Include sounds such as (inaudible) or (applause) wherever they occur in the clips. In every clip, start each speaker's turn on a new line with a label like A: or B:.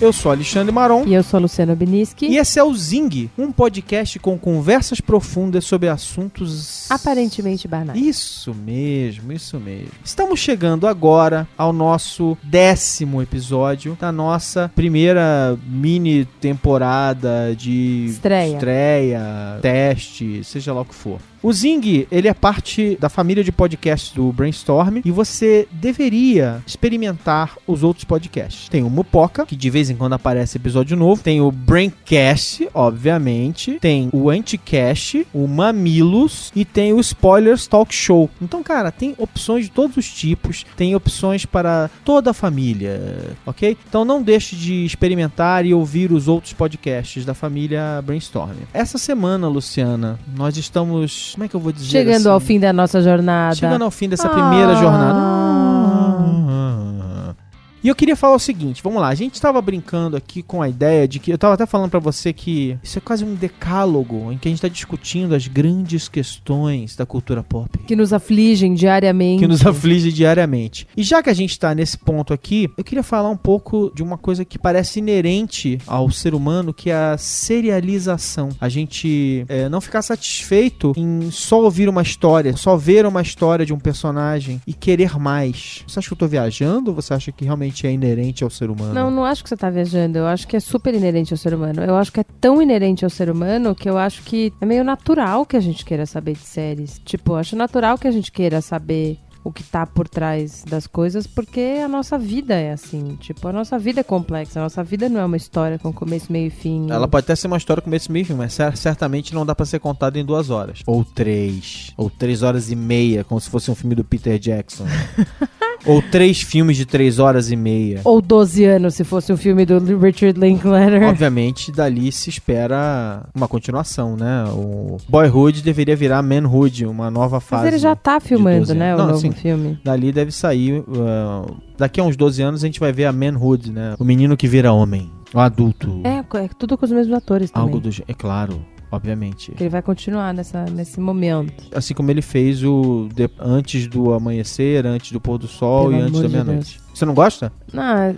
A: eu sou Alexandre Maron.
B: E eu sou Luciano Biniski.
A: E esse é o Zing, um podcast com conversas profundas sobre assuntos
B: aparentemente banais.
A: Isso mesmo, isso mesmo. Estamos chegando agora ao nosso décimo episódio da nossa primeira mini temporada de
B: estreia,
A: estreia teste, seja lá o que for. O Zing, ele é parte da família de podcasts do Brainstorm e você deveria experimentar os outros podcasts. Tem o Mupoca, que de vez em quando aparece episódio novo. Tem o Braincast, obviamente. Tem o Anticast, o Mamilos e tem o Spoilers Talk Show. Então, cara, tem opções de todos os tipos. Tem opções para toda a família, ok? Então não deixe de experimentar e ouvir os outros podcasts da família Brainstorm. Essa semana, Luciana, nós estamos como é que eu vou dizer?
B: Chegando
A: assim?
B: ao fim da nossa jornada.
A: Chegando ao fim dessa ah. primeira jornada. E eu queria falar o seguinte, vamos lá, a gente estava brincando aqui com a ideia de que eu estava até falando para você que isso é quase um decálogo em que a gente está discutindo as grandes questões da cultura pop
B: que nos afligem diariamente.
A: Que nos aflige diariamente. E já que a gente está nesse ponto aqui, eu queria falar um pouco de uma coisa que parece inerente ao ser humano, que é a serialização. A gente é, não ficar satisfeito em só ouvir uma história, só ver uma história de um personagem e querer mais. Você acha que eu estou viajando você acha que realmente é inerente ao ser humano.
B: Não, não acho que você está viajando. Eu acho que é super inerente ao ser humano. Eu acho que é tão inerente ao ser humano que eu acho que é meio natural que a gente queira saber de séries. Tipo, eu acho natural que a gente queira saber o que tá por trás das coisas, porque a nossa vida é assim. Tipo, a nossa vida é complexa. A nossa vida não é uma história com começo, meio e fim.
A: Ela pode até ser uma história com começo, meio e fim, mas certamente não dá para ser contada em duas horas. Ou três. Ou três horas e meia, como se fosse um filme do Peter Jackson. (laughs) Ou três filmes de três horas e meia.
B: Ou 12 anos, se fosse um filme do Richard Linklater.
A: Obviamente, dali se espera uma continuação, né? O Boyhood deveria virar Manhood, uma nova fase.
B: Mas ele já tá filmando, né? O Não, novo sim, filme.
A: Dali deve sair. Uh, daqui a uns 12 anos a gente vai ver a Manhood, né? O menino que vira homem. O adulto.
B: É, é tudo com os mesmos atores também.
A: Algo do. É claro obviamente.
B: Ele vai continuar nessa, nesse momento.
A: Assim como ele fez o de, antes do amanhecer, antes do pôr do sol Pelo e antes da meia-noite. Você não gosta?
B: Não,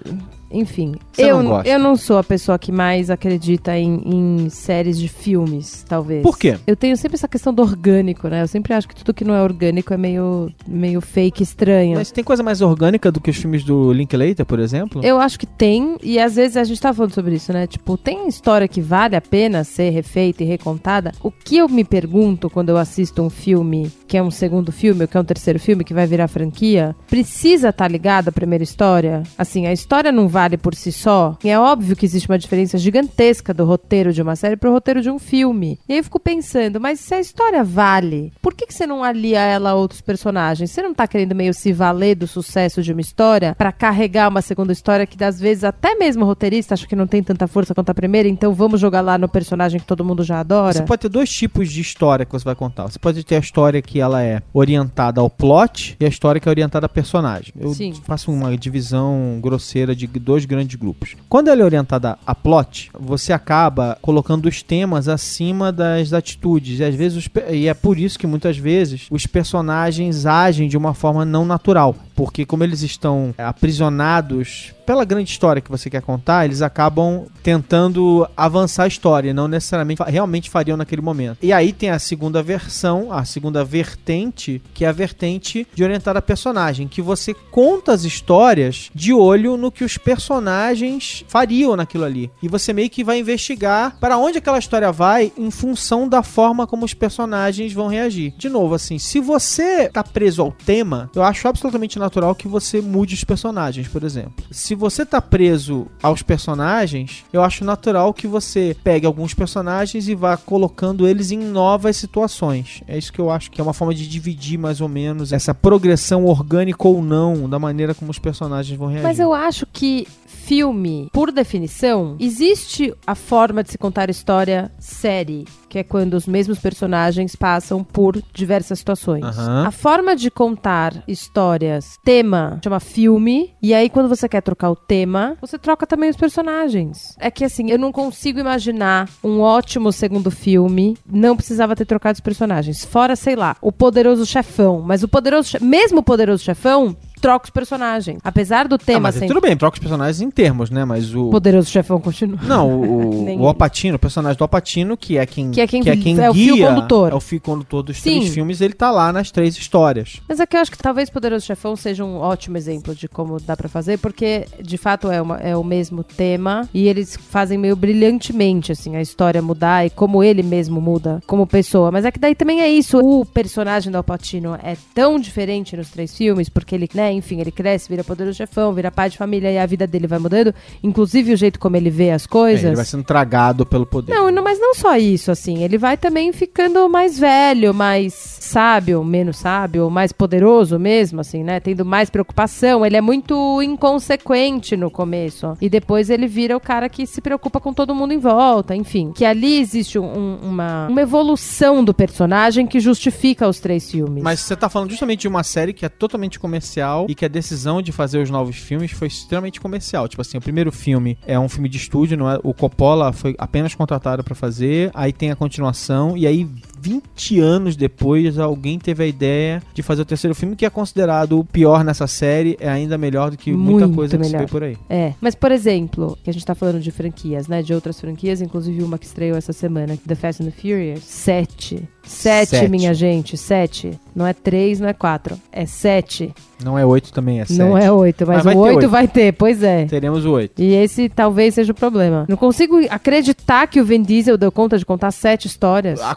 B: enfim, eu não, eu não sou a pessoa que mais acredita em, em, séries de filmes, talvez.
A: Por quê?
B: Eu tenho sempre essa questão do orgânico, né? Eu sempre acho que tudo que não é orgânico é meio, meio fake, estranho.
A: Mas tem coisa mais orgânica do que os filmes do Linklater, por exemplo?
B: Eu acho que tem, e às vezes a gente tá falando sobre isso, né? Tipo, tem história que vale a pena ser refeita e recontada. O que eu me pergunto quando eu assisto um filme que é um segundo filme ou que é um terceiro filme que vai virar franquia, precisa estar tá ligado à primeira história? Assim, a história não vai vale por si só, é óbvio que existe uma diferença gigantesca do roteiro de uma série para o roteiro de um filme. E aí eu fico pensando, mas se a história vale, por que, que você não alia ela a outros personagens? Você não tá querendo meio se valer do sucesso de uma história para carregar uma segunda história que, às vezes, até mesmo o roteirista acha que não tem tanta força quanto a primeira, então vamos jogar lá no personagem que todo mundo já adora?
A: Você pode ter dois tipos de história que você vai contar. Você pode ter a história que ela é orientada ao plot e a história que é orientada a personagem. Eu Sim. faço uma divisão grosseira de dois grandes grupos. Quando ela é orientada a plot, você acaba colocando os temas acima das atitudes. E às vezes e é por isso que muitas vezes os personagens agem de uma forma não natural. Porque como eles estão aprisionados pela grande história que você quer contar, eles acabam tentando avançar a história, não necessariamente realmente fariam naquele momento. E aí tem a segunda versão, a segunda vertente, que é a vertente de orientar a personagem, que você conta as histórias de olho no que os personagens fariam naquilo ali. E você meio que vai investigar para onde aquela história vai em função da forma como os personagens vão reagir. De novo, assim, se você tá preso ao tema, eu acho absolutamente natural que você mude os personagens, por exemplo. Se você tá preso aos personagens, eu acho natural que você pegue alguns personagens e vá colocando eles em novas situações. É isso que eu acho que é uma forma de dividir mais ou menos essa progressão orgânica ou não da maneira como os personagens vão reagir.
B: Mas eu acho que filme, por definição, existe a forma de se contar história série que é quando os mesmos personagens passam por diversas situações.
A: Aham.
B: A forma de contar histórias, tema, chama filme, e aí quando você quer trocar o tema, você troca também os personagens. É que assim, eu não consigo imaginar um ótimo segundo filme, não precisava ter trocado os personagens. Fora, sei lá, o poderoso chefão, mas o poderoso, mesmo o poderoso chefão troca os personagens. Apesar do
A: Ah,
B: tema
A: mas
B: ser
A: tudo bem, troca os personagens em termos, né? Mas o.
B: poderoso chefão continua.
A: Não, o, (laughs) o, o Alpatino, o personagem do Alpatino, que é quem,
B: Que é quem-
A: guia,
B: é o fio condutor.
A: é o fio condutor dos
B: Sim.
A: três filmes, ele tá lá nas três histórias.
B: Mas é que eu acho que talvez Poderoso Chefão seja um ótimo exemplo de como dá pra fazer, porque de fato é, uma- é o mesmo tema e eles fazem meio brilhantemente, assim, a história mudar e como ele mesmo muda como pessoa. Mas é que daí também é isso. O personagem do Alpatino é tão diferente nos três filmes, porque ele, né, enfim, ele cresce, vira Poderoso Chefão, vira pai de família e a vida dele vai mudando, inclusive o jeito como ele vê as
A: É,
B: coisas.
A: ele vai sendo tragado pelo poder.
B: Não, não, mas não só isso, assim. Ele vai também ficando mais velho, mais sábio, menos sábio, mais poderoso mesmo, assim, né? Tendo mais preocupação. Ele é muito inconsequente no começo. E depois ele vira o cara que se preocupa com todo mundo em volta, enfim. Que ali existe um- uma, uma evolução do personagem que justifica os três filmes.
A: Mas você tá falando justamente de uma série que é totalmente comercial e que a decisão de fazer os novos filmes foi extremamente comercial. Tipo assim, o primeiro filme é um filme de estúdio, não é? O Coppola foi apenas contratado pra fazer, aí tem a continuação e aí 20 anos depois alguém teve a ideia de fazer o terceiro filme que é considerado o pior nessa série, é ainda melhor do que muita
B: Muito
A: coisa que se
B: melhor.
A: vê por aí.
B: É, mas por exemplo, que a gente tá falando de franquias, né? De outras franquias, inclusive uma que estreou essa semana, The Fast and the Furious. Sete. Sete,
A: Sete.
B: minha gente, sete. Não é três, não é quatro. É sete.
A: Não é 8 também, é 7.
B: Não é oito, mas,
A: Mas vai
B: o oito
A: oito.
B: vai ter, pois é.
A: Teremos o 8.
B: E esse talvez seja o problema. Não consigo acreditar que o Vin Diesel deu conta de contar sete histórias.
A: Há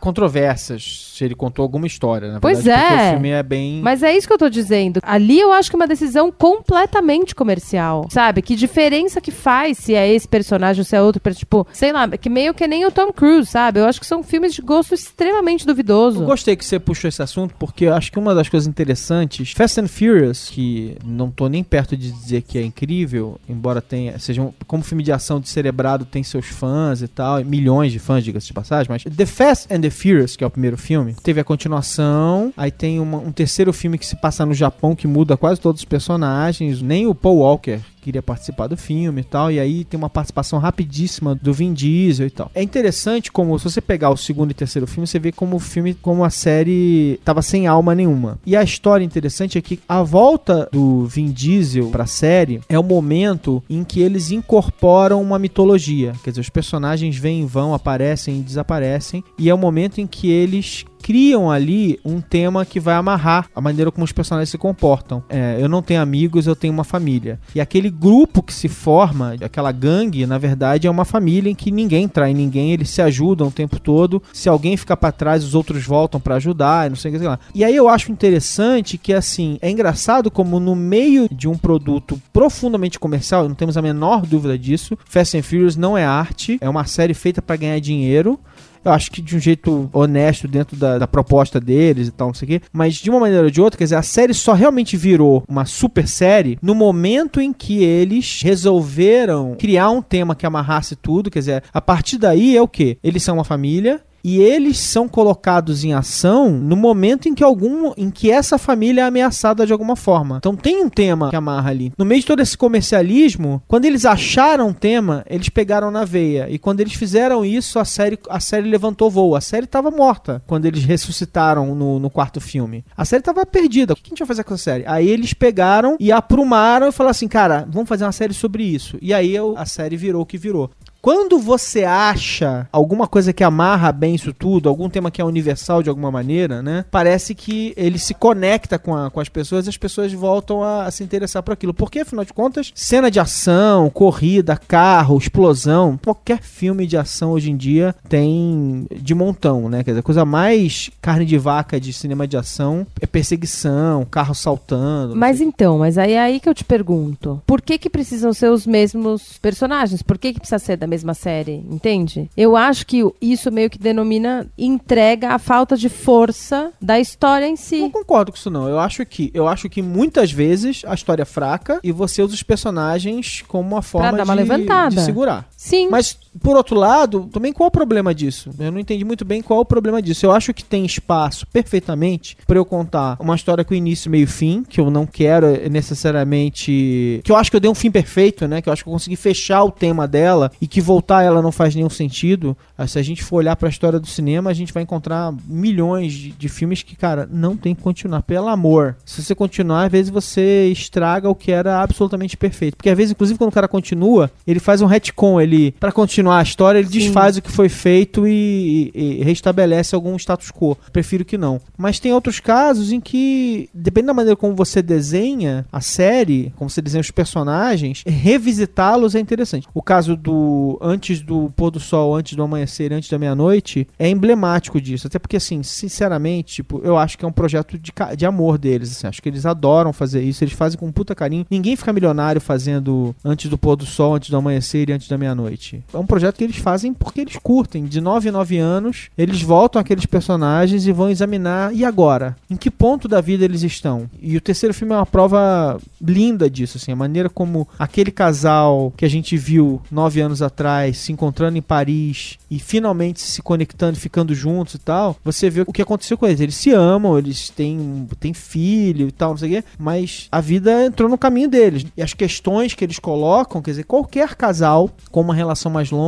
A: controvérsias se ele contou alguma história, na
B: Pois
A: verdade, porque
B: é.
A: o filme é bem
B: Mas é isso que eu tô dizendo. Ali eu acho que é uma decisão completamente comercial. Sabe? Que diferença que faz se é esse personagem ou se é outro. Tipo, sei lá, que meio que nem o Tom Cruise, sabe? Eu acho que são filmes de gosto extremamente duvidoso.
A: Eu gostei que você puxou esse assunto, porque eu acho que uma das coisas interessantes, Fast and Furious, que não tô nem perto de dizer que é incrível, embora tenha, seja um, como filme de ação de cerebrado, tem seus fãs e tal, milhões de fãs, diga-se de passagem, mas The Fast and the Furious, que é o primeiro filme, teve a continuação, aí tem uma- um terceiro filme que se passa no Japão, que muda quase todos os personagens, nem o Paul Walker queria participar do filme e tal, e aí tem uma participação rapidíssima do Vin Diesel e tal. É interessante como, se você pegar o segundo e terceiro filme, você vê como o filme, como a série tava sem alma nenhuma. E a história interessante é que a volta do Vin Diesel pra série é o momento em que eles incorporam uma mitologia. Quer dizer, os personagens vêm e vão, aparecem e desaparecem, e é o momento em que eles criam ali um tema que vai amarrar a maneira como os personagens se comportam. É, eu não tenho amigos, eu tenho uma família. E aquele grupo que se forma, aquela gangue, na verdade é uma família em que ninguém trai ninguém, eles se ajudam o tempo todo. Se alguém ficar pra trás, os outros voltam pra ajudar, e não sei o que sei lá. E aí eu acho interessante que assim, é engraçado como no meio de um produto profundamente comercial, não temos a menor dúvida disso. Fast and Furious não é arte, é uma série feita pra ganhar dinheiro. Eu acho que de um jeito honesto dentro da, da proposta deles e tal, não sei o quê. Mas de uma maneira ou de outra, quer dizer, a série só realmente virou uma super série no momento em que eles resolveram criar um tema que amarrasse tudo. Quer dizer, a partir daí é o quê? Eles são uma família. E eles são colocados em ação no momento em que algum, em que essa família é ameaçada de alguma forma. Então tem um tema que amarra ali. No meio de todo esse comercialismo, quando eles acharam um tema, eles pegaram na veia. E quando eles fizeram isso, a série, a série levantou voo. A série estava morta quando eles ressuscitaram no, no quarto filme. A série estava perdida. O que a gente vai fazer com essa série? Aí eles pegaram e aprumaram e falaram assim, cara, vamos fazer uma série sobre isso. E aí a série virou o que virou. Quando você acha alguma coisa que amarra bem isso tudo, algum tema que é universal de alguma maneira, né? Parece que ele se conecta com, a- com as pessoas e as pessoas voltam a, a se interessar por aquilo. Porque, afinal de contas, cena de ação, corrida, carro, explosão, qualquer filme de ação hoje em dia tem de montão, né? Quer dizer, a coisa mais carne de vaca de cinema de ação é perseguição, carro saltando.
B: Mas
A: sei.
B: então, mas aí é aí que eu te pergunto. Por que que precisam ser os mesmos personagens? Por que que precisa ser da mesma série, entende? Eu acho que isso meio que denomina entrega a falta de força da história em si.
A: Não concordo com isso não. Eu acho que eu acho que muitas vezes a história é fraca e você usa os personagens como uma forma
B: dar uma
A: de,
B: levantada.
A: de segurar.
B: Sim.
A: Mas, por outro lado, também qual o problema disso? Eu não entendi muito bem qual o problema disso. Eu acho que tem espaço perfeitamente para eu contar uma história com início, meio e fim, que eu não quero necessariamente. Que eu acho que eu dei um fim perfeito, né? Que eu acho que eu consegui fechar o tema dela e que voltar ela não faz nenhum sentido. Ah, Se a gente for olhar para a história do cinema, a gente vai encontrar milhões de, de filmes que, cara, não tem que continuar. Pelo amor. Se você continuar, às vezes você estraga o que era absolutamente perfeito. Porque às vezes, inclusive, quando o cara continua, ele faz um retcon. Ele, para continuar a história, ele
B: Sim.
A: desfaz o que foi feito e, e- e restabelece algum status quo. Prefiro que não. Mas tem outros casos em que, depende da maneira como você desenha a série, como você desenha os personagens, revisitá-los é interessante. O caso do antes do pôr do sol, antes do amanhecer, antes da meia-noite, é emblemático disso. Até porque, assim, sinceramente, tipo, eu acho que é um projeto de, de amor deles. assim. acho que eles adoram fazer isso, eles fazem com um puta carinho. Ninguém fica milionário fazendo antes do pôr do sol, antes do amanhecer e antes da meia-noite. É um projeto que eles fazem porque eles curtem. De 9 em 9 anos, eles voltam àqueles personagens e vão examinar. E agora? Em que ponto da vida eles estão? E o terceiro filme é uma prova linda disso, assim, a maneira como aquele casal que a gente viu nove anos atrás se encontrando em Paris e finalmente se conectando, ficando juntos e tal, você vê o que aconteceu com eles. Eles se amam, eles têm, têm filho e tal, não sei o quê, mas a vida entrou no caminho deles. E as questões que eles colocam, quer dizer, qualquer casal com uma relação mais longa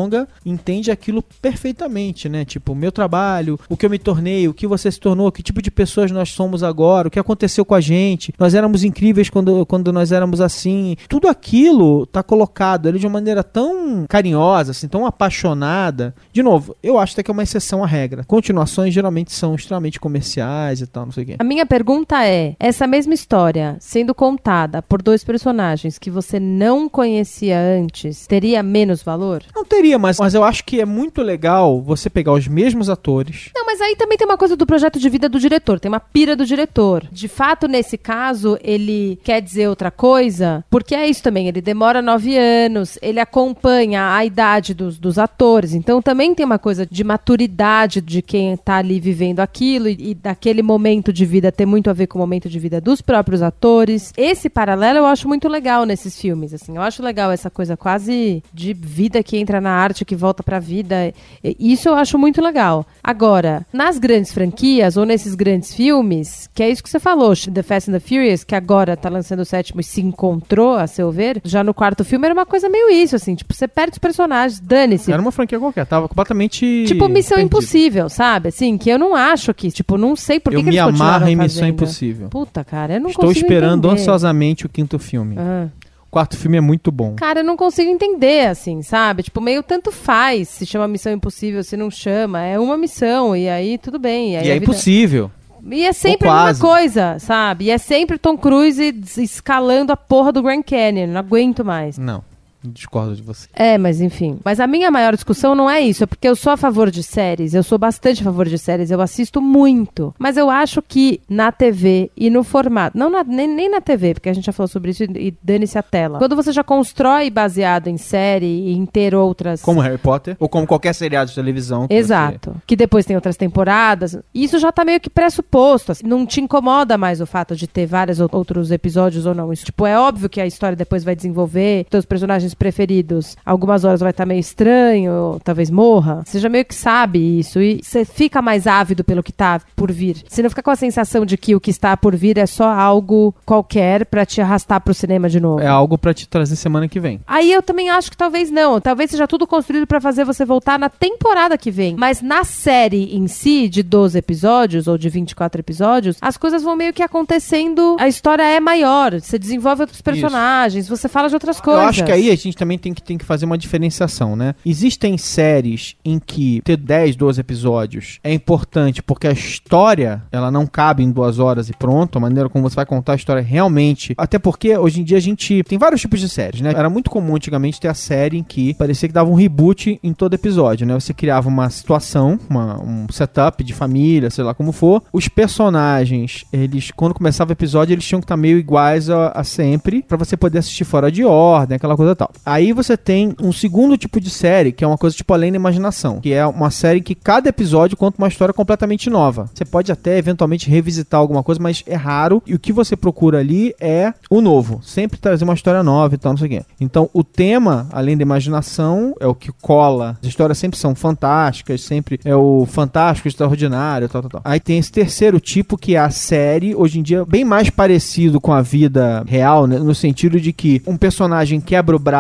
A: entende aquilo perfeitamente, né? Tipo, o meu trabalho, o que eu me tornei, o que você se tornou, que tipo de pessoas nós somos agora, o que aconteceu com a gente. Nós éramos incríveis quando, quando nós éramos assim. Tudo aquilo tá colocado ali de uma maneira tão carinhosa, assim, tão apaixonada. De novo, eu acho até que é uma exceção à regra. Continuações geralmente são extremamente comerciais e tal, não sei o quê.
B: A minha pergunta é: essa mesma história sendo contada por dois personagens que você não conhecia antes, teria menos valor?
A: Não teria, mas, mas eu acho que é muito legal você pegar os mesmos atores.
B: Não, mas aí também tem uma coisa do projeto de vida do diretor, tem uma pira do diretor. De fato, nesse caso, ele quer dizer outra coisa, porque é isso também, ele demora nove anos, ele acompanha a idade dos, dos atores, então também tem uma coisa de maturidade de quem tá ali vivendo aquilo e, e daquele momento de vida ter muito a ver com o momento de vida dos próprios atores. Esse paralelo eu acho muito legal nesses filmes, assim, eu acho legal essa coisa quase de vida que entra na arte, que volta pra vida. E- Isso eu acho muito legal. Agora, nas grandes franquias ou nesses grandes filmes, que é isso que você falou, The Fast and the Furious, que agora tá lançando o sétimo e se encontrou, a seu ver, já no quarto filme era uma coisa meio isso, assim, tipo, você perde os personagens, dane-se.
A: Era uma franquia qualquer, tava completamente.
B: Tipo, Missão
A: perdido.
B: Impossível, sabe? Assim, que eu não acho que, tipo, não sei por que,
A: Eu
B: que
A: me
B: eles
A: amarro em Missão
B: fazendo.
A: Impossível.
B: Puta, cara, eu não
A: Estou esperando
B: entender.
A: ansiosamente o quinto filme.
B: Ah.
A: Quarto filme é muito bom.
B: Cara, eu não consigo entender, assim, sabe? Tipo, meio tanto faz se chama Missão Impossível, se não chama. É uma missão, e aí tudo bem. E, aí
A: E é
B: vida-
A: impossível.
B: E é sempre a mesma coisa, sabe? E é sempre Tom Cruise escalando a porra do Grand Canyon. Não aguento mais.
A: Não, discordo de você.
B: É, mas enfim. Mas a minha maior discussão não é isso, é porque eu sou a favor de séries, eu sou bastante a favor de séries, eu assisto muito. Mas eu acho que na TV e no formato, não na- nem, nem na TV, porque a gente já falou sobre isso e, e dane-se a tela. Quando você já constrói baseado em série e em ter outras.
A: Como Harry Potter, ou como qualquer seriado de televisão. que
B: Exato. Que depois tem outras temporadas. Isso já tá meio que pressuposto. assim. Não te incomoda mais o fato de ter vários ou- outros episódios ou não. Isso, tipo, é óbvio que a história depois vai desenvolver. Teus personagens preferidos, algumas horas vai estar meio estranho, talvez morra. Você já meio que sabe isso. E você fica mais ávido pelo que tá por vir. Você não fica com a sensação de que o que está por vir é só algo qualquer pra te arrastar pro cinema de novo.
A: É algo pra te trazer semana que vem.
B: Aí eu também acho que talvez não. Talvez seja tudo construído pra fazer você voltar na temporada que vem. Mas na série em si, de 12 episódios ou de 24 episódios, as coisas vão meio que acontecendo. A história é maior. Você desenvolve outros personagens, você fala de outras coisas.
A: Eu acho que aí a gente também tem que, tem que fazer uma diferenciação, né? Existem séries em que ter 10, 12 episódios é importante porque a história, ela não cabe em duas horas e pronto, a maneira como você vai contar a história realmente. Até porque hoje em dia a gente tem vários tipos de séries, né? Era muito comum antigamente ter a série em que parecia que dava um reboot em todo episódio, né? Você criava uma situação, uma- um setup de família, sei lá como for. Os personagens, eles, quando começava o episódio, eles tinham que estar meio iguais a, a sempre, pra você poder assistir fora de ordem, aquela coisa tal. Aí você tem um segundo tipo de série, que é uma coisa tipo além da imaginação, que é uma série que cada episódio conta uma história completamente nova. Você pode até eventualmente revisitar alguma coisa, mas é raro. E o que você procura ali é o novo. Sempre trazer uma história nova e tal, não sei o quê. Então, o tema, além da imaginação, é o que cola. As histórias sempre são fantásticas, sempre é o fantástico, extraordinário, tal, tal, tal. Aí tem esse terceiro tipo que é a série, hoje em dia bem mais parecido com a vida real, né? no sentido de que um personagem quebra o braço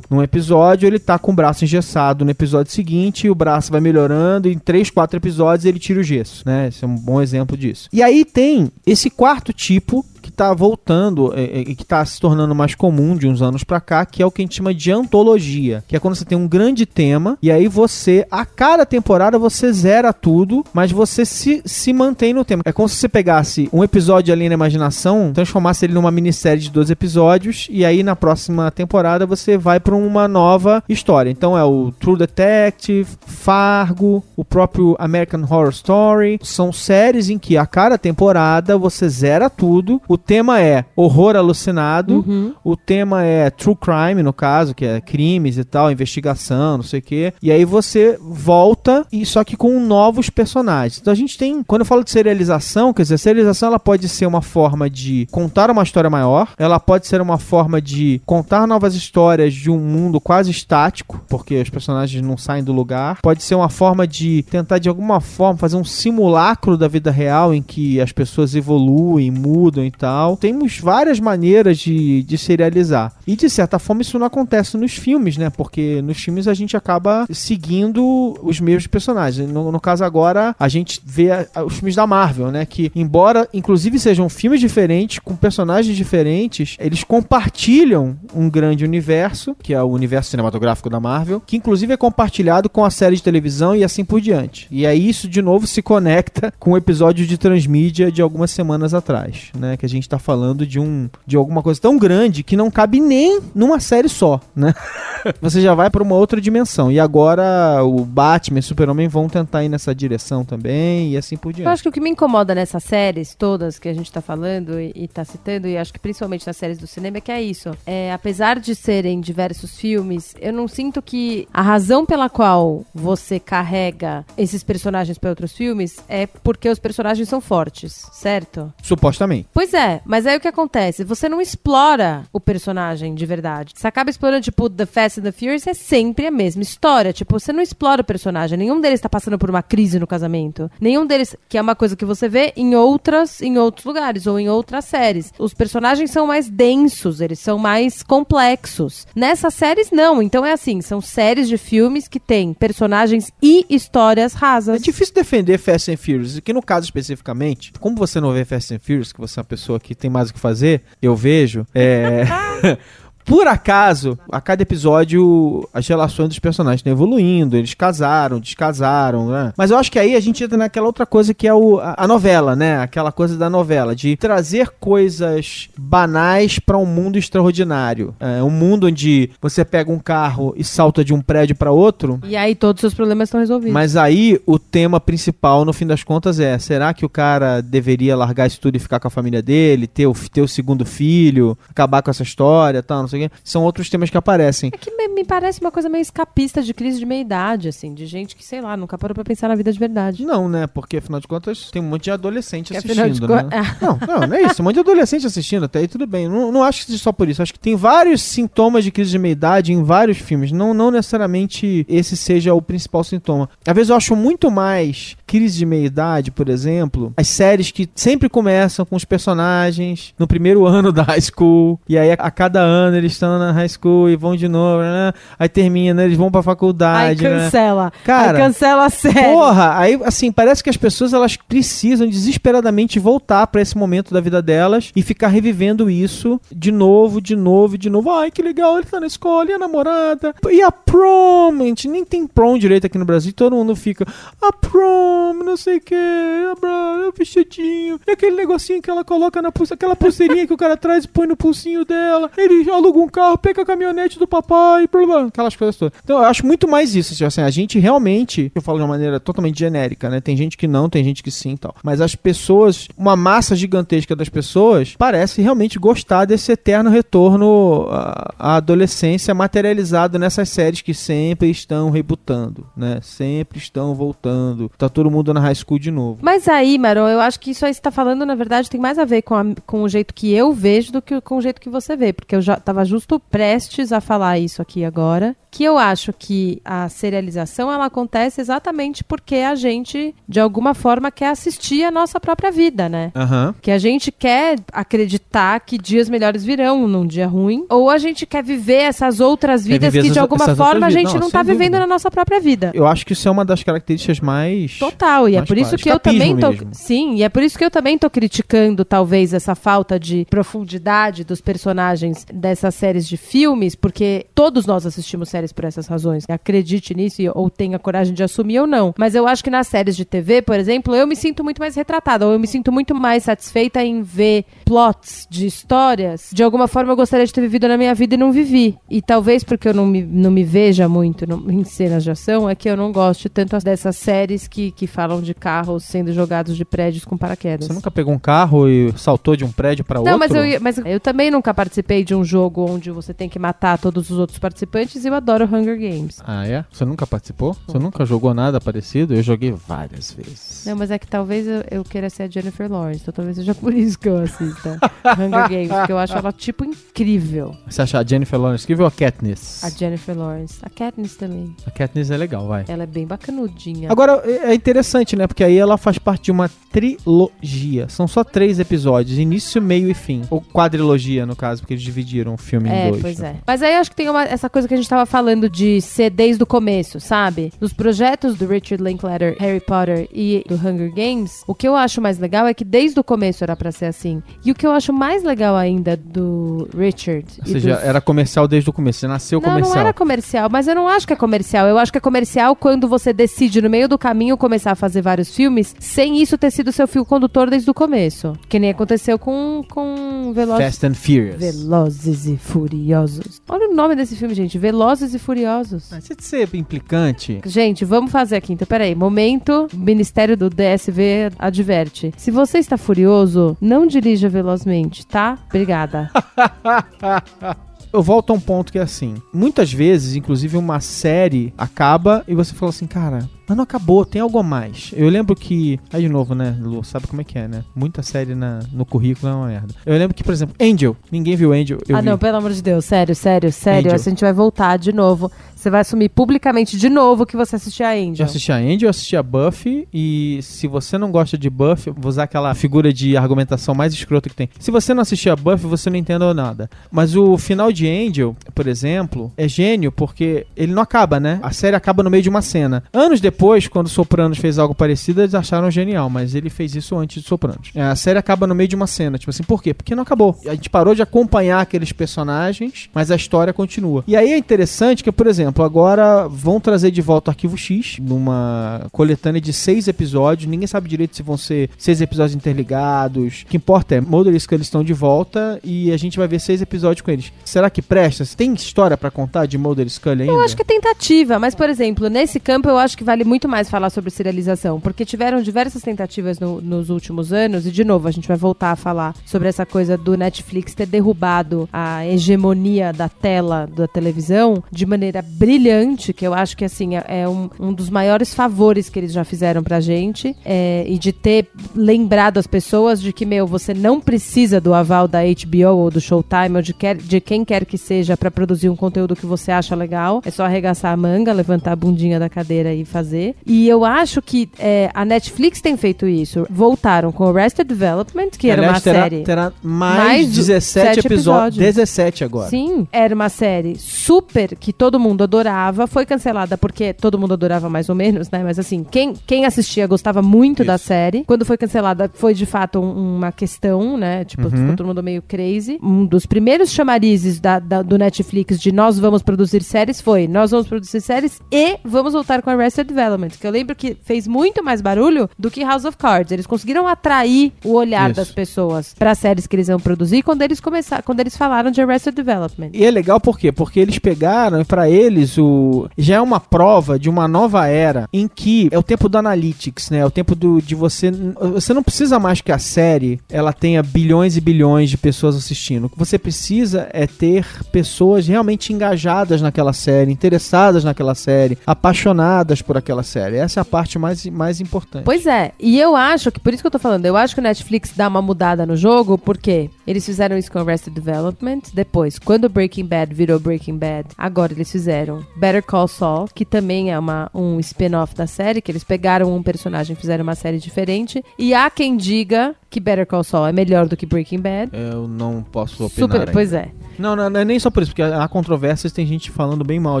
A: num episódio, ele tá com o braço engessado no episódio seguinte, o braço vai melhorando, em três, quatro episódios ele tira o gesso, né? Esse é um bom exemplo disso. E aí tem esse quarto tipo que está voltando é, é, e que está se tornando mais comum de uns anos para cá, que é o que a gente chama de antologia, que é quando você tem um grande tema e aí você, a cada temporada, você zera tudo, mas você se, se mantém no tema. É como se você pegasse um episódio ali na imaginação, transformasse ele numa minissérie de 12 episódios e aí na próxima temporada você vai para uma nova história. Então é o True Detective, Fargo, o próprio American Horror Story. São séries em que a cada temporada você zera tudo, tema é horror alucinado. Uhum. O tema é true crime, no caso, que é crimes e tal, investigação, não sei o quê. E aí você volta, e só que com novos personagens. Então a gente tem, quando eu falo de serialização, quer dizer, a serialização ela pode ser uma forma de contar uma história maior, ela pode ser uma forma de contar novas histórias de um mundo quase estático, porque os personagens não saem do lugar. Pode ser uma forma de tentar de alguma forma fazer um simulacro da vida real em que as pessoas evoluem, mudam e tal tal. Temos várias maneiras de, de serializar. E de certa forma isso não acontece nos filmes, né? Porque nos filmes a gente acaba seguindo os mesmos personagens. No, no caso agora, a gente vê a, a, os filmes da Marvel, né? Que embora inclusive sejam filmes diferentes, com personagens diferentes, eles compartilham um grande universo, que é o universo cinematográfico da Marvel, que inclusive é compartilhado com a série de televisão e assim por diante. E aí isso de novo se conecta com o episódio de transmídia de algumas semanas atrás, né? Que a gente tá falando de um de alguma coisa tão grande que não cabe nem numa série só, né? (laughs) Você já vai para uma outra dimensão. E agora o Batman Super-Homem vão tentar ir nessa direção também e assim por diante.
B: Eu acho que o que me incomoda nessas séries todas que a gente tá falando e, e tá citando, e acho que principalmente nas séries do cinema, é que é isso. É, apesar de serem diversos filmes, eu não sinto que a razão pela qual você carrega esses personagens para outros filmes é porque os personagens são fortes, certo?
A: Supostamente.
B: Pois é, é, mas aí o que acontece? Você não explora o personagem de verdade. Você acaba explorando, tipo, The Fast and the Furious é sempre a mesma história. Tipo, você não explora o personagem. Nenhum deles tá passando por uma crise no casamento. Nenhum deles, que é uma coisa que você vê em outras, em outros lugares ou em outras séries. Os personagens são mais densos, eles são mais complexos. Nessas séries, não. Então é assim, são séries de filmes que têm personagens e histórias rasas.
A: É difícil defender Fast and Furious, que no caso especificamente, como você não vê Fast and Furious, que você é uma pessoa pessoa que tem mais o que fazer, eu vejo. É. (laughs) Por acaso, a cada episódio, as relações dos personagens estão evoluindo, eles casaram, descasaram, né? Mas eu acho que aí a gente entra naquela outra coisa que é o, a, a novela, né? Aquela coisa da novela, de trazer coisas banais para um mundo extraordinário. É, um mundo onde você pega um carro e salta de um prédio para outro.
B: E aí todos os seus problemas estão resolvidos.
A: Mas aí o tema principal, no fim das contas, é: será que o cara deveria largar isso tudo e ficar com a família dele, ter o, ter o segundo filho, acabar com essa história tal, não sei sei o quê. São outros temas que aparecem.
B: É que me parece uma coisa meio escapista de crise de meia-idade, assim, de gente que, sei lá, nunca parou pra pensar na vida de verdade.
A: Não, né? Porque, afinal de contas, tem um monte de adolescente que assistindo, né? Co... não, não, não é isso. Um monte de adolescente assistindo, até aí tudo bem. Não, não acho que seja só por isso. Acho que tem vários sintomas de crise de meia-idade em vários filmes. Não, não necessariamente esse seja o principal sintoma. Às vezes eu acho muito mais crise de meia-idade, por exemplo, as séries que sempre começam com os personagens no primeiro (laughs) ano da high school, e aí a cada ano eles estão na high school e vão de novo, né? Aí termina, eles vão pra faculdade.
B: Aí né? cancela.
A: Né? Cara,
B: aí cancela a série.
A: Porra, aí assim, parece que as pessoas elas precisam desesperadamente voltar para esse momento da vida delas e ficar revivendo isso de novo, de novo, de novo. Ai, que legal, ele tá na escola, e a namorada. E a prom, a gente nem tem prom direito aqui no Brasil, todo mundo fica, a prom não sei o que, é o vestidinho, e aquele negocinho que ela coloca na pulseira, aquela pulseirinha que o cara traz e põe no pulsinho dela, ele aluga um carro, pega a caminhonete do papai, blá, blá, aquelas coisas todas. Então eu acho muito mais isso, assim, a gente realmente, eu falo de uma maneira totalmente genérica, né? Tem gente que não, tem gente que sim tal. Mas as pessoas, uma massa gigantesca das pessoas, parece realmente gostar desse eterno retorno à, à adolescência materializado nessas séries que sempre estão rebutando, né? Sempre estão voltando. Tá todo mundo na high school de novo.
B: Mas aí, Maron, eu acho que isso aí você tá falando, na verdade, tem mais a ver com, a, com o jeito que eu vejo do que com o jeito que você vê. Porque eu já tava justo prestes a falar isso aqui agora que eu acho que a serialização ela acontece exatamente porque a gente, de alguma forma, quer assistir a nossa própria vida, né?
A: Uhum.
B: Que a gente quer acreditar que dias melhores virão num dia ruim, ou a gente quer viver essas outras vidas que, de alguma forma, a gente não, não tá vivendo na nossa própria vida.
A: Eu acho que isso é uma das características mais.
B: Total, e é por isso que eu também tô.
A: Mesmo.
B: Sim, e é por isso que eu também tô criticando, talvez, essa falta de profundidade dos personagens dessas séries de filmes, porque todos nós assistimos séries séries por essas razões. Acredite nisso ou tenha coragem de assumir ou não. Mas eu acho que nas séries de TV, por exemplo, eu me sinto muito mais retratada, ou eu me sinto muito mais satisfeita em ver plots de histórias. De alguma forma eu gostaria de ter vivido na minha vida e não vivi. E talvez porque eu não me, não me veja muito em cenas de ação, é que eu não gosto tanto dessas séries que, que falam de carros sendo jogados de prédios com paraquedas.
A: Você nunca pegou um carro e saltou de um prédio para outro?
B: Não, mas eu, mas eu também nunca participei de um jogo onde você tem que matar todos os outros participantes e eu adoro Hunger Games.
A: Ah, é? Você nunca participou? Você nunca jogou nada parecido? Eu joguei várias vezes.
B: Não, mas é que talvez eu, eu queira ser a Jennifer Lawrence, então talvez seja por isso que eu assista (laughs) Hunger Games, porque eu acho ela, tipo, incrível.
A: Você acha a Jennifer Lawrence incrível ou a Katniss?
B: A Jennifer Lawrence. A Katniss também.
A: A Katniss é legal, vai.
B: Ela é bem bacanudinha.
A: Agora, é, é interessante, né? Porque aí ela faz parte de uma trilogia. São só três episódios, início, meio e fim. Ou quadrilogia, no caso, porque eles dividiram o filme
B: é,
A: em dois.
B: Pois né? é. Mas aí acho que tem uma, essa coisa que a gente tava falando de ser desde o começo, sabe? Nos projetos do Richard Linklater, Harry Potter e do Hunger Games, o que eu acho mais legal é que desde o começo era para ser assim. E o que eu acho mais legal ainda do Richard.
A: Ou seja, dos... era comercial desde o começo, você nasceu
B: não,
A: comercial.
B: Não, era comercial, mas eu não acho que é comercial. Eu acho que é comercial quando você decide no meio do caminho começar a fazer vários filmes sem isso ter sido seu fio condutor desde o começo. Que nem aconteceu com, com Velozes...
A: Fast and Furious.
B: Velozes e Furiosos. Olha o nome desse filme, gente. Velozes e Furiosos.
A: Mas você ser implicante.
B: Gente, vamos fazer aqui. Então, peraí. Momento, Ministério do DSV adverte. Se você está furioso, não dirija velozmente, tá? Obrigada. (laughs)
A: eu volto a um ponto que é assim. Muitas vezes, inclusive, uma série acaba e você fala assim, cara, mas não acabou, tem algo a mais. Eu lembro que. Aí de novo, né, Lu? Sabe como é que é, né? Muita série na, no currículo é uma merda. Eu lembro que, por exemplo, Angel. Ninguém viu Angel. ah,
B: vi. não, pelo amor de Deus. Sério, sério, sério. Angel. A gente vai voltar de novo. Você vai assumir publicamente de novo que você assistiu a Angel.
A: Eu assisti a Angel, eu assisti a Buffy. E se você não gosta de Buffy, vou usar aquela figura de argumentação mais escrota que tem. Se você não assistiu a Buffy, você não entendeu nada. Mas o final de Angel, por exemplo, é gênio porque ele não acaba, né? A série acaba no meio de uma cena. Anos depois depois, quando Sopranos fez algo parecido, eles acharam genial, mas ele fez isso antes de Sopranos. É, a série acaba no meio de uma cena, tipo assim, por quê? Porque não acabou. A gente parou de acompanhar aqueles personagens, mas a história continua. E aí é interessante que, por exemplo, agora vão trazer de volta o Arquivo X, numa coletânea de seis episódios. Ninguém sabe direito se vão ser seis episódios interligados. O que importa é, Mulder e Scully estão de volta e a gente vai ver seis episódios com eles. Será que presta? Tem história para contar de Mulder e Scully ainda?
B: Eu acho que é tentativa, mas, por exemplo, nesse campo eu acho que vale muito mais falar sobre serialização, porque tiveram diversas tentativas no, nos últimos anos, e de novo, a gente vai voltar a falar sobre essa coisa do Netflix ter derrubado a hegemonia da tela da televisão de maneira brilhante, que eu acho que assim é, é um, um dos maiores favores que eles já fizeram pra gente, é, e de ter lembrado as pessoas de que, meu, você não precisa do aval da HBO ou do Showtime ou de, quer, de quem quer que seja para produzir um conteúdo que você acha legal. É só arregaçar a manga, levantar a bundinha da cadeira e fazer. E eu acho que é, a Netflix tem feito isso. Voltaram com Arrested Development, que era
A: Aliás,
B: uma
A: terá,
B: série.
A: Terá mais, mais 17 episódios. episódios. 17 agora.
B: Sim, era uma série super que todo mundo adorava. Foi cancelada porque todo mundo adorava mais ou menos, né? Mas assim, quem, quem assistia gostava muito isso. da série. Quando foi cancelada, foi de fato um, uma questão, né? Tipo, uhum. ficou todo mundo meio crazy. Um dos primeiros chamarizes da, da, do Netflix de nós vamos produzir séries foi: nós vamos produzir séries e vamos voltar com Arrested Development Development, que eu lembro que fez muito mais barulho do que House of Cards. Eles conseguiram atrair o olhar Isso. das pessoas para séries que eles iam produzir quando eles começaram, quando eles falaram de Arrested Development.
A: E é legal por quê? Porque eles pegaram para eles o já é uma prova de uma nova era em que é o tempo do analytics, né? É o tempo do, de você você não precisa mais que a série ela tenha bilhões e bilhões de pessoas assistindo. O que você precisa é ter pessoas realmente engajadas naquela série, interessadas naquela série, apaixonadas por aquela série. Essa é a parte mais, mais importante.
B: Pois é, e eu acho que, por isso que eu tô falando, eu acho que o Netflix dá uma mudada no jogo, porque eles fizeram isso com Arrested Development, depois, quando Breaking Bad virou Breaking Bad, agora eles fizeram Better Call Saul, que também é uma, um spin-off da série, que eles pegaram um personagem e fizeram uma série diferente, e há quem diga que Better Call Saul é melhor do que Breaking Bad.
A: Eu não posso opinar Super,
B: Pois é.
A: Não, não, não, é nem só por isso, porque há controvérsias, tem gente falando bem mal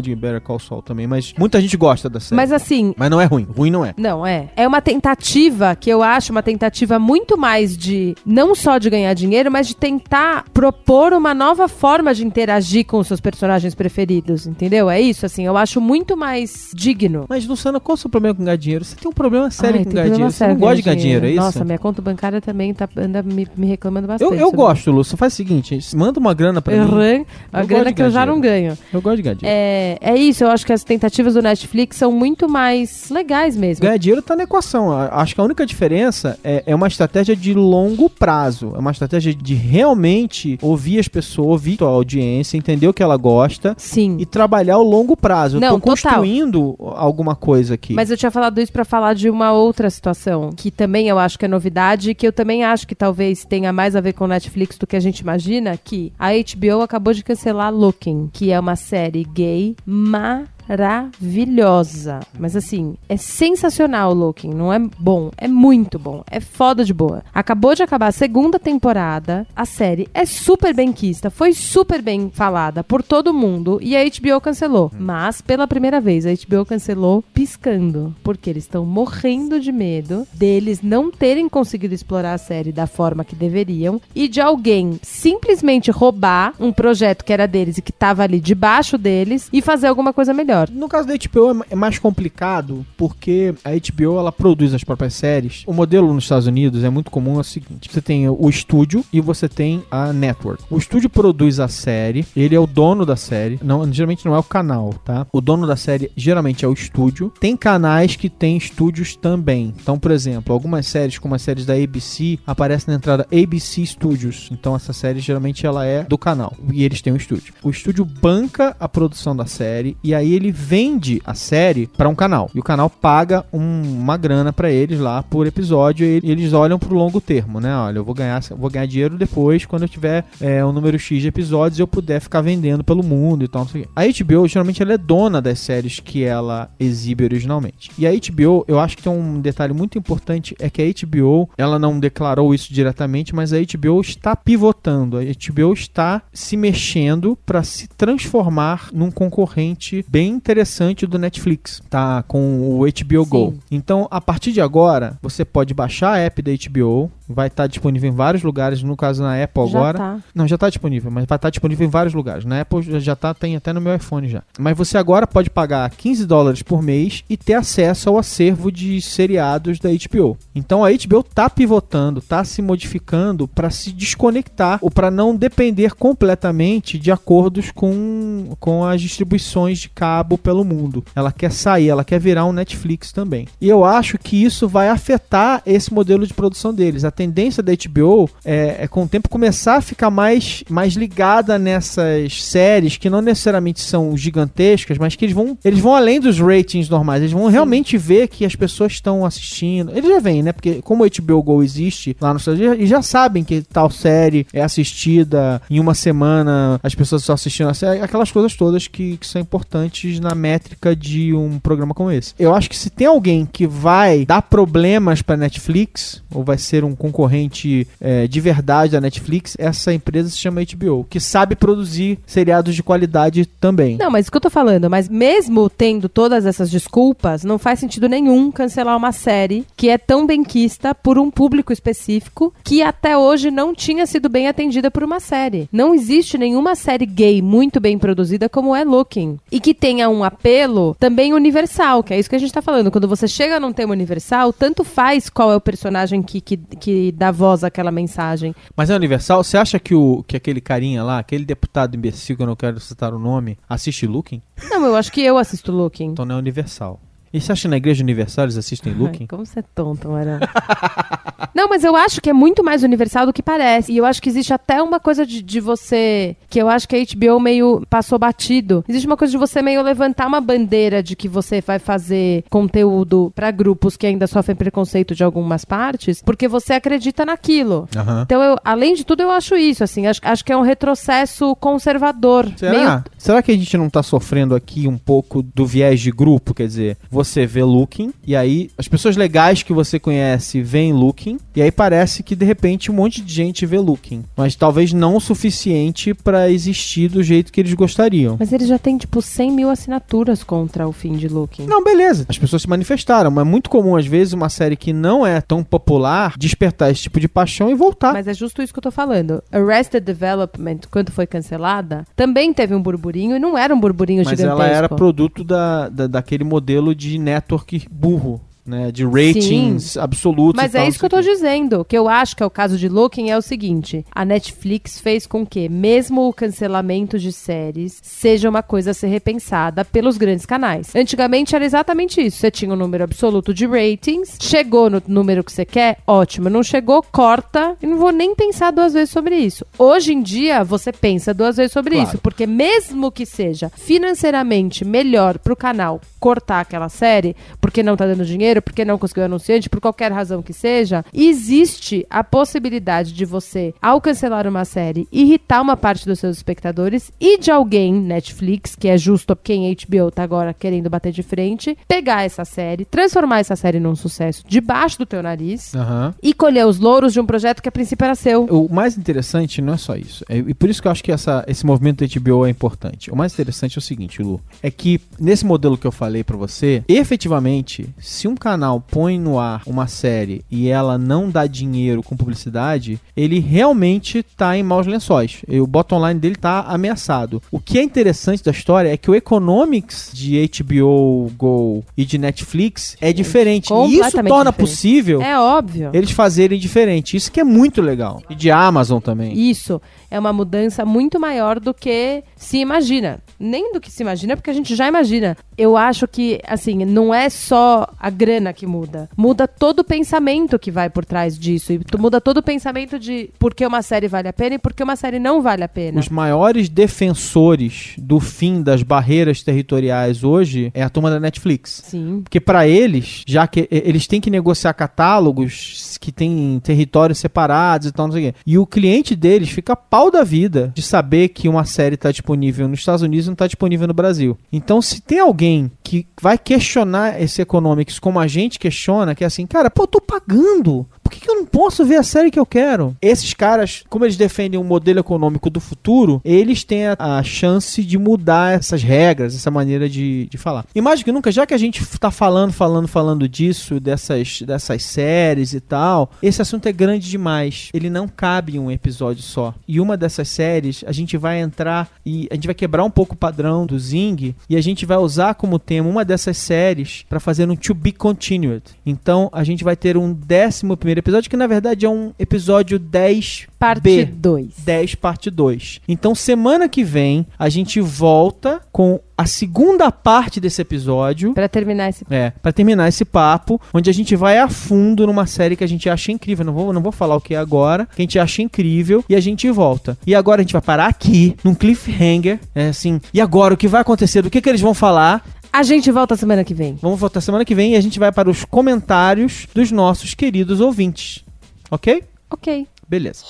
A: de Better Call Saul também, mas muita gente gosta da série.
B: Mas assim...
A: Mas não é ruim, ruim não é.
B: Não, é. É uma tentativa, que eu acho uma tentativa muito mais de, não só de ganhar dinheiro, mas de tentar propor uma nova forma de interagir com os seus personagens preferidos, entendeu? É isso, assim, eu acho muito mais digno.
A: Mas, Luciana, qual é o seu problema com ganhar dinheiro? Você tem um problema sério Ai, com ganhar dinheiro. Você não gosta de ganhar dinheiro, dinheiro, é isso?
B: Nossa, minha conta bancária também tá, anda me, me reclamando bastante.
A: Eu, eu gosto, Lu. Você faz o seguinte, manda uma grana pra
B: eu mim. A eu grana que eu já não ganho.
A: Eu gosto de ganhar dinheiro.
B: É, é isso, eu acho que as tentativas do Netflix são muito mais legais mesmo.
A: Ganhar dinheiro tá na equação. Acho que a única diferença é, é uma estratégia de longo prazo. É uma estratégia de realmente ouvir as pessoas, ouvir a audiência, entender o que ela gosta.
B: Sim.
A: E trabalhar o longo prazo. Não, eu tô total. construindo alguma coisa aqui.
B: Mas eu tinha falado isso para falar de uma outra situação, que também eu acho que é novidade, que eu também acho que talvez tenha mais a ver com Netflix do que a gente imagina, que a HBO acabou de cancelar Looking, que é uma série gay má maravilhosa. Mas assim, é sensacional o Looking. Não é bom, é muito bom. É foda de boa. Acabou de acabar a segunda temporada. A série é super bem quista, foi super bem falada por todo mundo e a HBO cancelou. Mas pela primeira vez a HBO cancelou piscando, porque eles estão morrendo de medo deles não terem conseguido explorar a série da forma que deveriam e de alguém simplesmente roubar um projeto que era deles e que estava ali debaixo deles e fazer alguma coisa melhor melhor.
A: No caso da HBO é, é mais complicado porque a HBO ela produz as próprias séries. O modelo nos Estados Unidos é muito comum é o seguinte: você tem o estúdio e você tem a network. O estúdio produz a série, ele é o dono da série. Não, geralmente não é o canal, tá? O dono da série geralmente é o estúdio. Tem canais que tem estúdios também. Então, por exemplo, algumas séries, como as séries da ABC, aparecem na entrada ABC Studios. Então, essa série geralmente ela é do canal e eles têm um estúdio. O estúdio banca a produção da série e aí ele ele vende a série para um canal. E o canal paga um, uma grana para eles lá por episódio. E eles olham pro longo termo, né? Olha, eu vou ganhar, vou ganhar dinheiro depois quando eu tiver é, um número X de episódios e eu puder ficar vendendo pelo mundo e tal. A HBO, geralmente, ela é dona das séries que ela exibe originalmente. E a HBO, eu acho que tem um detalhe muito importante: é que a HBO, ela não declarou isso diretamente, mas a HBO está pivotando. A HBO está se mexendo para se transformar num concorrente bem interessante do Netflix, tá? Com o HBO Sim. Go. Então, a partir de agora, você pode baixar a app da HBO, vai estar tá disponível em vários lugares, no caso na Apple já agora. Tá. Não, já está disponível, mas vai estar tá disponível em vários lugares. Na Apple já está, tem até no meu iPhone já. Mas você agora pode pagar 15 dólares por mês e ter acesso ao acervo de seriados da HBO. Então a HBO tá pivotando, tá se modificando para se desconectar ou para não depender completamente de acordos com, com as distribuições de cabo pelo mundo. Ela quer sair, ela quer virar um Netflix também. E eu acho que isso vai afetar esse modelo de produção deles. A tendência da HBO é, é com o tempo começar a ficar mais, mais ligada nessas séries que não necessariamente são gigantescas, mas que eles vão, eles vão além dos ratings normais. Eles vão Sim. realmente ver que as pessoas estão assistindo. Eles já veem, né? Porque como o HBO Go existe lá nos Estados Unidos, eles já sabem que tal série é assistida em uma semana, as pessoas estão assistindo a série, aquelas coisas todas que, que são importantes na métrica de um programa como esse. Eu acho que se tem alguém que vai dar problemas para Netflix, ou vai ser um concorrente é, de verdade da Netflix, essa empresa se chama HBO, que sabe produzir seriados de qualidade também.
B: Não, mas o que eu tô falando, mas mesmo tendo todas essas desculpas, não faz sentido nenhum cancelar uma série que é tão benquista por um público específico que até hoje não tinha sido bem atendida por uma série. Não existe nenhuma série gay muito bem produzida como é Looking. E que tenha tenha um apelo também universal, que é isso que a gente tá falando. Quando você chega num tema universal, tanto faz qual é o personagem que, que, que dá voz àquela mensagem.
A: Mas é universal? Você acha que, o, que aquele carinha lá, aquele deputado imbecil, que eu não quero citar o nome, assiste Looking?
B: Não, eu acho que eu assisto Looking.
A: Então não é universal. E você acha que na Igreja Universal eles assistem Looking?
B: Ai, como você é tonto, Marão. (laughs) Não, mas eu acho que é muito mais universal do que parece. E eu acho que existe até uma coisa de, de você. Que eu acho que a HBO meio passou batido. Existe uma coisa de você meio levantar uma bandeira de que você vai fazer conteúdo para grupos que ainda sofrem preconceito de algumas partes, porque você acredita naquilo.
A: Aham.
B: Então, eu, além de tudo, eu acho isso, assim. Acho, acho que é um retrocesso conservador.
A: Será?
B: Meio
A: Será que a gente não tá sofrendo aqui um pouco do viés de grupo? Quer dizer, você vê Looking, e aí as pessoas legais que você conhece veem Looking, e aí parece que de repente um monte de gente vê Looking. Mas talvez não o suficiente pra existir do jeito que eles gostariam.
B: Mas ele já tem, tipo, 100 mil assinaturas contra o fim de Looking.
A: Não, beleza. As pessoas se manifestaram, mas é muito comum, às vezes, uma série que não é tão popular despertar esse tipo de paixão e voltar.
B: Mas é justo isso que eu tô falando. Arrested Development, quando foi cancelada, também teve um burburinho e não era um burburinho
A: Mas
B: gigantesco.
A: ela era produto da, da- daquele modelo de network burro, né? De ratings absolutos.
B: Mas é isso que eu
A: o quê.
B: dizendo. O que eu acho que é o caso de Looking é o seguinte: a Netflix fez com que, mesmo o cancelamento de séries, seja uma coisa a ser repensada pelos grandes canais. Antigamente era exatamente isso. Você tinha um número absoluto de ratings, chegou no número que você quer, ótimo. Não chegou, corta. E não vou nem pensar duas vezes sobre isso. Hoje em dia, você pensa duas vezes sobre
A: Claro.
B: isso. Porque mesmo que seja financeiramente melhor pro canal cortar aquela série, porque não tá dando dinheiro, porque não conseguiu anunciante, por qualquer razão que seja, existe a possibilidade de você, ao cancelar uma série, irritar uma parte dos seus espectadores e de alguém, Netflix, que é justo quem HBO tá agora querendo bater de frente, pegar essa série, transformar essa série num sucesso debaixo do teu nariz
A: Aham.
B: e colher os louros de um projeto que a princípio era seu.
A: O mais interessante não é só isso. É- e por isso que eu acho que essa, esse movimento da HBO é importante. O mais interessante é o seguinte, Lu. É que nesse modelo que eu falei pra você, efetivamente, se um canal põe no ar uma série e ela não dá dinheiro com publicidade, ele realmente tá em maus lençóis. E o bottom line dele tá ameaçado. O que é interessante da história é que o economics de HBO Go e de Netflix é diferente. E isso torna
B: diferente.
A: possível
B: É óbvio.
A: eles fazerem diferente. Isso que é muito legal. E de Amazon também.
B: Isso é uma mudança muito maior do que se imagina. Nem do que se imagina, porque a gente já imagina. Eu acho que, assim, não é só a grana que muda. Muda todo o pensamento que vai por trás disso. E tu muda todo o pensamento de por que uma série vale a pena e por que uma série não vale a pena.
A: Os maiores defensores do fim das barreiras territoriais hoje é a turma da Netflix.
B: Sim.
A: Porque pra eles, já que eles têm que negociar catálogos que têm territórios separados e tal, não sei o quê. E o cliente deles fica pau da vida de saber que uma série tá disponível nos Estados Unidos e não tá disponível no Brasil. Então, se tem alguém que vai questionar esse economics como a gente questiona, que é assim, cara, pô, eu tô pagando. Por que, que eu não posso ver a série que eu quero? Esses caras, como eles defendem um modelo econômico do futuro, eles têm a, a chance de mudar essas regras, essa maneira de, de falar. E mais do que nunca, já que a gente tá falando, falando, falando disso, dessas, dessas séries e tal, esse assunto é grande demais. Ele não cabe em um episódio só. E uma dessas séries, a gente vai entrar e a gente vai quebrar um pouco o padrão do Zing e a gente vai usar como tema uma dessas séries para fazer um To Be Continued. Então, a gente vai ter um décimo primeiro episódio, que na verdade é um episódio 10
B: Parte
A: B.
B: 2.
A: 10 parte 2. Então, semana que vem, a gente volta com a segunda parte desse episódio.
B: Pra terminar esse.
A: É, pra terminar esse papo, onde a gente vai a fundo numa série que a gente acha incrível. Não vou, não vou falar o que é agora, que a gente acha incrível, e a gente volta. E agora a gente vai parar aqui, num cliffhanger, é assim. E agora, o que vai acontecer? Do que, que eles vão falar?
B: A gente volta semana que vem.
A: Vamos voltar semana que vem e a gente vai para os comentários dos nossos queridos ouvintes. Ok?
B: Ok.
A: Beleza.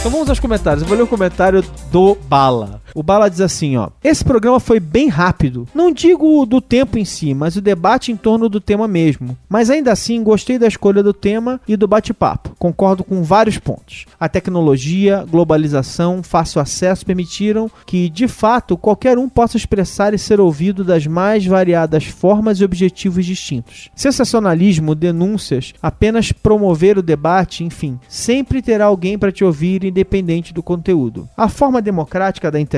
A: Então vamos aos comentários. Eu vou ler o comentário do Bala. O Bala diz assim, ó. Esse programa foi bem rápido. Não digo do tempo em si, mas o debate em torno do tema mesmo. Mas ainda assim, gostei da escolha do tema e do bate-papo. Concordo com vários pontos. A tecnologia, globalização, fácil acesso permitiram que, de fato, qualquer um possa expressar e ser ouvido das mais variadas formas e objetivos distintos. Sensacionalismo, denúncias, apenas promover o debate, enfim, sempre terá alguém para te ouvir independente do conteúdo. A forma democrática da internet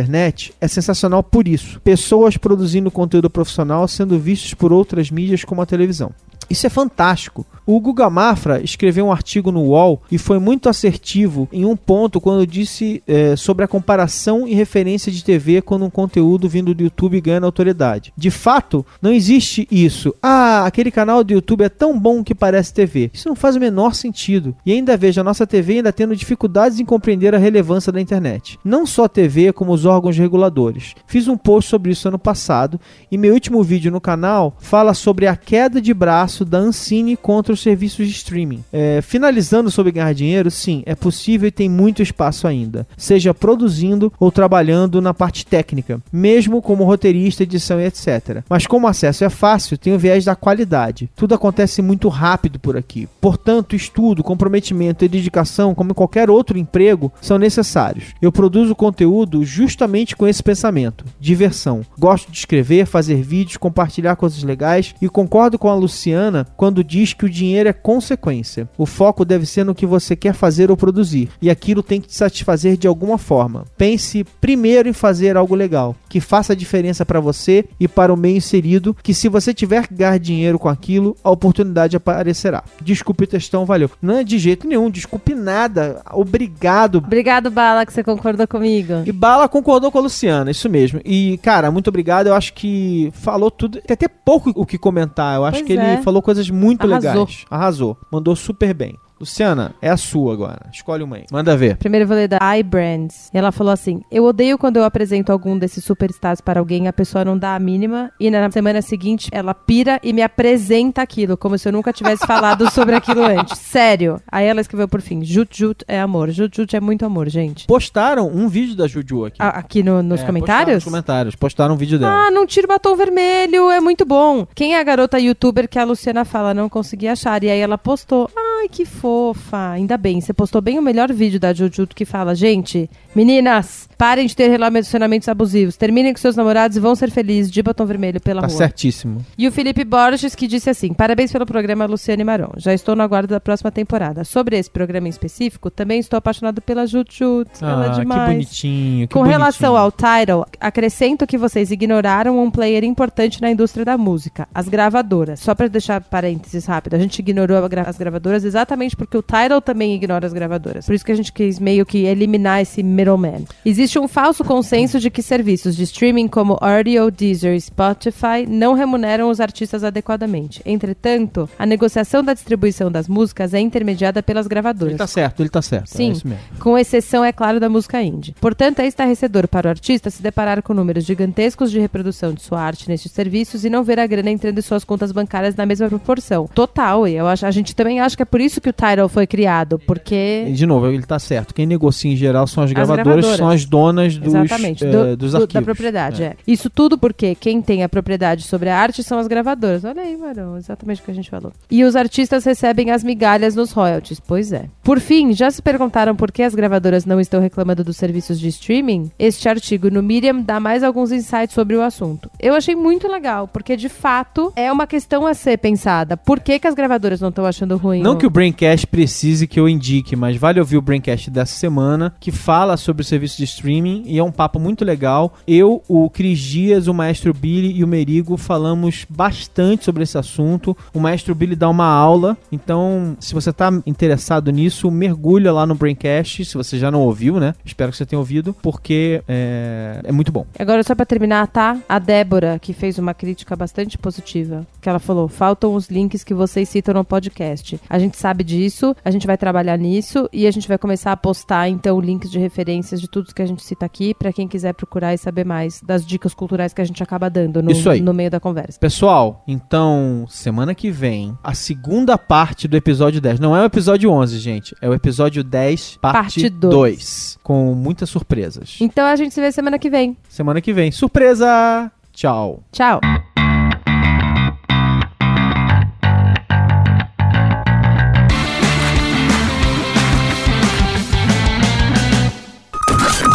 A: é sensacional por isso. Pessoas produzindo conteúdo profissional sendo vistos por outras mídias como a televisão. Isso é fantástico. O Guga Mafra escreveu um artigo no UOL e foi muito assertivo em um ponto quando disse é, sobre a comparação e referência de TV quando um conteúdo vindo do YouTube ganha autoridade. De fato, não existe isso. Ah, aquele canal do YouTube é tão bom que parece TV. Isso não faz o menor sentido. E ainda vejo a nossa TV ainda tendo dificuldades em compreender a relevância da internet. Não só a TV, como os órgãos reguladores. Fiz um post sobre isso ano passado e meu último vídeo no canal fala sobre a queda de braço da Ancine contra os serviços de streaming. É, finalizando sobre ganhar dinheiro, sim, é possível e tem muito espaço ainda, seja produzindo ou trabalhando na parte técnica, mesmo como roteirista, edição e etc. Mas como o acesso é fácil, tem o viés da qualidade. Tudo acontece muito rápido por aqui. Portanto, estudo, comprometimento e dedicação, como em qualquer outro emprego, são necessários. Eu produzo conteúdo justamente com esse pensamento: diversão. Gosto de escrever, fazer vídeos, compartilhar coisas legais e concordo com a Luciana quando diz que o dinheiro é consequência. O foco deve ser no que você quer fazer ou produzir, e aquilo tem que te satisfazer de alguma forma. Pense primeiro em fazer algo legal, que faça a diferença para você e para o meio inserido, que se você tiver que ganhar dinheiro com aquilo, a oportunidade aparecerá. Desculpe o textão, valeu. Não é de jeito nenhum, desculpe nada. Obrigado.
B: Obrigado, Bala, que você concordou comigo.
A: E Bala concordou com a Luciana, isso mesmo. E, cara, muito obrigado. Eu acho que falou tudo. Tem até pouco o que comentar. Eu acho pois que é. ele falou coisas muito Arrasou. legais. Arrasou. Mandou super bem. Luciana, é a sua agora. Escolhe uma aí. Manda ver.
B: Primeiro eu vou ler da iBrands. E ela falou assim: Eu odeio quando eu apresento algum desses superstars para alguém, a pessoa não dá a mínima, e na semana seguinte ela pira e me apresenta aquilo, como se eu nunca tivesse falado sobre aquilo antes. (laughs) Sério. Aí ela escreveu por fim: Jut Jut é amor. Jut Jut é muito amor, gente.
A: Postaram um vídeo da Juju aqui.
B: Ah, aqui no, nos é, comentários? Nos
A: comentários. Postaram um vídeo dela.
B: Ah, não tira o batom vermelho. É muito bom. Quem é a garota youtuber que a Luciana fala? Não consegui achar. E aí ela postou. Ai, que fofa. Ainda bem. Você postou bem o melhor vídeo da Jujutsu que fala, gente, meninas, parem de ter relacionamentos abusivos. Terminem com seus namorados e vão ser felizes de batom vermelho pela
A: tá
B: rua.
A: certíssimo.
B: E o Felipe Borges que disse assim: Parabéns pelo programa Luciane Maron. Já estou no aguardo da próxima temporada. Sobre esse programa em específico, também estou apaixonado pela Jujutsu. Ah, Ela é demais.
A: que bonitinho. Que
B: com
A: bonitinho.
B: relação ao title, acrescento que vocês ignoraram um player importante na indústria da música, as gravadoras. Só para deixar parênteses rápido, a gente ignorou as gravadoras exatamente porque o Tidal também ignora as gravadoras. Por isso que a gente quis meio que eliminar esse middleman. Existe um falso consenso de que serviços de streaming como Audio, Deezer e Spotify não remuneram os artistas adequadamente. Entretanto, a negociação da distribuição das músicas é intermediada pelas gravadoras.
A: Ele tá certo, ele tá certo.
B: É Sim, é com exceção, é claro, da música indie. Portanto, é estarrecedor para o artista se deparar com números gigantescos de reprodução de sua arte nestes serviços e não ver a grana entrando em suas contas bancárias na mesma proporção. Total, e eu acho, a gente também acha que é por isso que o Tidal foi criado, porque...
A: De novo, ele tá certo. Quem negocia em geral são as, as gravadoras, são as donas dos, Exatamente, é, do, dos arquivos.
B: da propriedade, é. é. Isso tudo porque quem tem a propriedade sobre a arte são as gravadoras. Olha aí, Marão, exatamente o que a gente falou. E os artistas recebem as migalhas nos royalties. Pois é. Por fim, já se perguntaram por que as gravadoras não estão reclamando dos serviços de streaming? Este artigo no Medium dá mais alguns insights sobre o assunto. Eu achei muito legal, porque de fato é uma questão a ser pensada. Por que, que as gravadoras não estão achando ruim?
A: Não que o Braincast precise que eu indique, mas vale ouvir o Braincast dessa semana, que fala sobre o serviço de streaming e é um papo muito legal. Eu, o Cris Dias, o Maestro Billy e o Merigo falamos bastante sobre esse assunto. O Maestro Billy dá uma aula, então se você está interessado nisso, mergulha lá no Braincast, se você já não ouviu, né? Espero que você tenha ouvido, porque é, é muito bom.
B: Agora, só para terminar, tá? A Débora, que fez uma crítica bastante positiva, que ela falou: faltam os links que vocês citam no podcast. A gente sabe disso, a gente vai trabalhar nisso e a gente vai começar a postar então links de referências de tudo que a gente cita aqui para quem quiser procurar e saber mais das dicas culturais que a gente acaba dando no,
A: Isso aí.
B: no meio da conversa.
A: Pessoal, então, semana que vem, a segunda parte do episódio 10. Não é o episódio 11, gente. É o episódio 10, parte,
B: Parte
A: 2.
B: dois.
A: Com muitas surpresas.
B: Então a gente se vê semana que vem.
A: Semana que vem. Surpresa! Tchau.
B: Tchau.